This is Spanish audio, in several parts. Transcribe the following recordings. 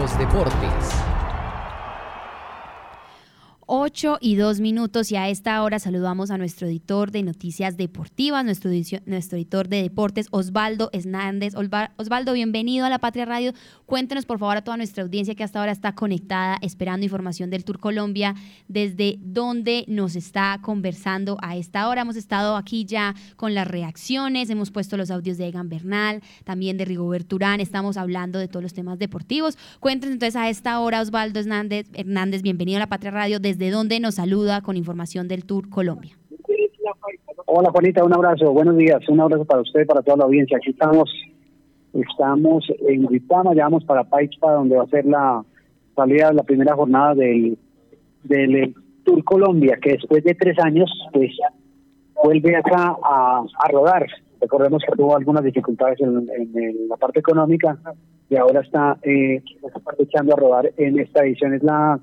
los deportes. 8 y 2 minutos y a esta hora saludamos a nuestro editor de noticias deportivas, nuestro, nuestro editor de deportes, Osvaldo Hernández. Osvaldo, bienvenido a la Patria Radio. Cuéntenos por favor a toda nuestra audiencia que hasta ahora está conectada esperando información del Tour Colombia, desde dónde nos está conversando a esta hora. Hemos estado aquí ya con las reacciones, hemos puesto los audios de Egan Bernal, también de Rigobert Urán, estamos hablando de todos los temas deportivos. Cuéntenos entonces a esta hora, Osvaldo Hernández, bienvenido a la Patria Radio desde de dónde nos saluda con información del Tour Colombia. Hola Juanita, un abrazo, buenos días, un abrazo para usted, para toda la audiencia. Aquí estamos, estamos en Ritama, ya vamos para Paichpa, donde va a ser la salida de la primera jornada del, del Tour Colombia, que después de tres años, pues vuelve acá a, a rodar. Recordemos que tuvo algunas dificultades en, la parte económica y ahora está, eh, echando a rodar en esta edición. Es la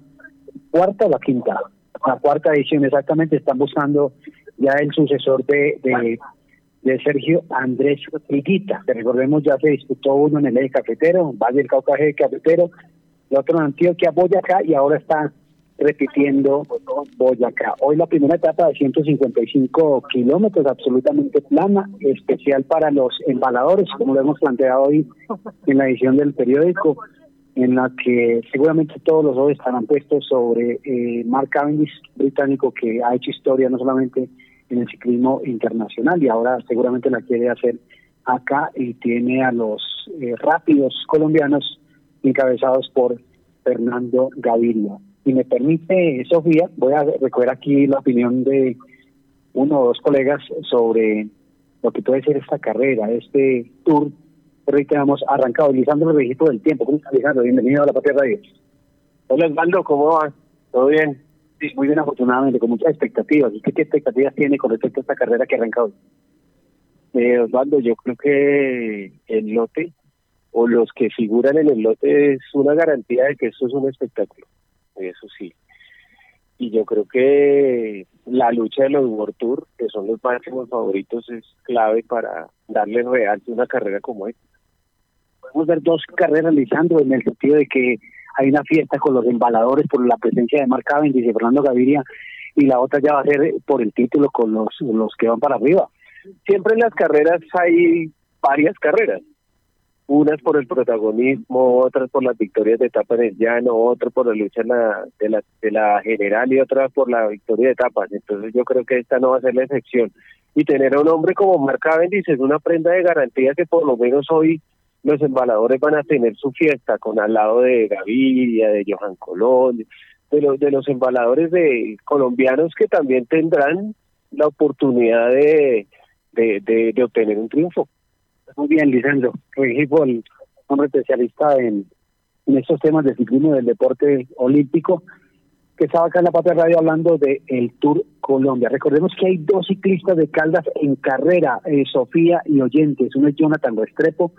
cuarta o la quinta, la cuarta edición exactamente, están buscando ya el sucesor de, de, Sergio Andrés Higuita, que recordemos ya se disputó uno en el eje cafetero, Valle del Cauca eje cafetero, y otro en Antioquia, Boyacá, y ahora está repitiendo Boyacá. Hoy la primera etapa de 155 kilómetros, absolutamente plana, especial para los embaladores, como lo hemos planteado hoy en la edición del periódico en la que seguramente todos los ojos estarán puestos sobre eh, Mark Cavendish, británico, que ha hecho historia no solamente en el ciclismo internacional y ahora seguramente la quiere hacer acá y tiene a los eh, rápidos colombianos encabezados por Fernando Gaviria. Y me permite, Sofía, voy a recoger aquí la opinión de uno o dos colegas sobre lo que puede ser esta carrera, este tour hemos arrancado. Lisandro el registro del tiempo. ¿Cómo está, Bienvenido a la Patria Radio. Hola, Osvaldo, ¿cómo va? ¿Todo bien? Sí, muy bien, afortunadamente, con muchas expectativas. ¿Y qué, expectativas tiene con respecto a esta carrera que ha arrancado? Eh, Osvaldo, yo creo que el lote o los que figuran en el lote es una garantía de que esto es un espectáculo. Eso sí. Y yo creo que la lucha de los World Tour, que son los máximos favoritos, es clave para darle realce una carrera como esta podemos ver dos carreras realizando en el sentido de que hay una fiesta con los embaladores por la presencia de Mark Cavendish y Fernando Gaviria y la otra ya va a ser por el título con los, los que van para arriba. Siempre en las carreras hay varias carreras, unas por el protagonismo, otras por las victorias de etapa en llano, otras por la lucha la, de, la, de la general y otras por la victoria de etapas. Entonces yo creo que esta no va a ser la excepción. Y tener a un hombre como Mark Cavendish es una prenda de garantía que por lo menos hoy los embaladores van a tener su fiesta con al lado de Gaviria, de Johan Colón, de los de los embaladores de colombianos que también tendrán la oportunidad de, de, de, obtener un triunfo. Muy bien, Lisandro. el hombre especialista en, en estos temas de ciclismo del deporte olímpico, que estaba acá en la Patria Radio hablando de el Tour Colombia. Recordemos que hay dos ciclistas de Caldas en carrera, eh, Sofía y Oyentes. Uno es Jonathan Restrepo,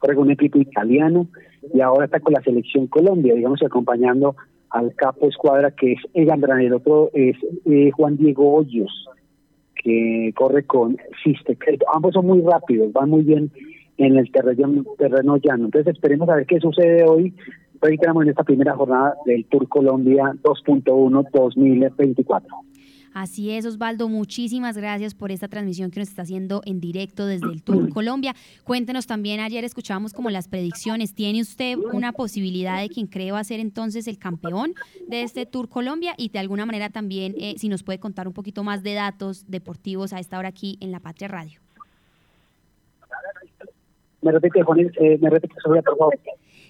corre con un equipo italiano y ahora está con la selección Colombia, digamos, acompañando al capo escuadra que es Egan el otro es eh, Juan Diego Hoyos, que corre con Siste. Ambos son muy rápidos, van muy bien en el terreno, terreno llano. Entonces esperemos a ver qué sucede hoy. Hoy tenemos en esta primera jornada del Tour Colombia 2.1 2024. Así es, Osvaldo, muchísimas gracias por esta transmisión que nos está haciendo en directo desde el Tour Colombia. Cuéntenos también, ayer escuchábamos como las predicciones. ¿Tiene usted una posibilidad de quien cree va a ser entonces el campeón de este Tour Colombia? Y de alguna manera también, eh, si nos puede contar un poquito más de datos deportivos a esta hora aquí en La Patria Radio. Me repite, Juan, eh, me repite, por favor.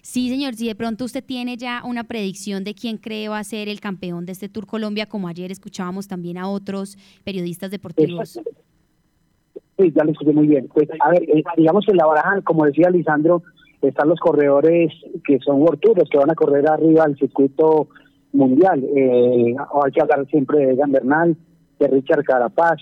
Sí, señor, si de pronto usted tiene ya una predicción de quién cree va a ser el campeón de este Tour Colombia, como ayer escuchábamos también a otros periodistas deportivos. Sí, ya lo escuché muy bien. Pues, a ver, eh, digamos que en la baraja, como decía Lisandro, están los corredores que son World Tour, los que van a correr arriba al circuito mundial. Eh, hay que hablar siempre de Egan Bernal, de Richard Carapaz,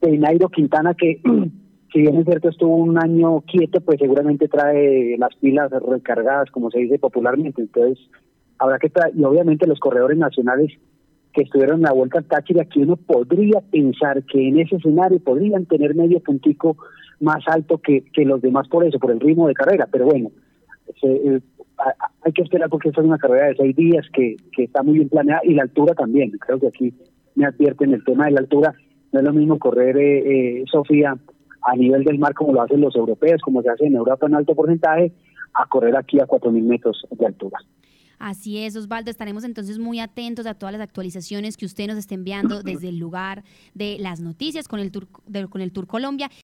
de Nairo Quintana, que si bien es cierto estuvo un año quieto, pues seguramente trae las pilas recargadas, como se dice popularmente. Entonces, habrá que traer, y obviamente los corredores nacionales que estuvieron en la vuelta al Táchira, aquí uno podría pensar que en ese escenario podrían tener medio puntico más alto que, que los demás por eso, por el ritmo de carrera, pero bueno, eh, hay que esperar porque esta es una carrera de seis días que, que está muy bien planeada y la altura también. Creo que aquí me advierten el tema de la altura. No es lo mismo correr, eh, Sofía, a nivel del mar como lo hacen los europeos, como se hace en Europa en alto porcentaje, a correr aquí a 4.000 metros de altura. Así es, Osvaldo. Estaremos entonces muy atentos a todas las actualizaciones que usted nos esté enviando desde el lugar de las noticias con el Tour, con el Tour Colombia.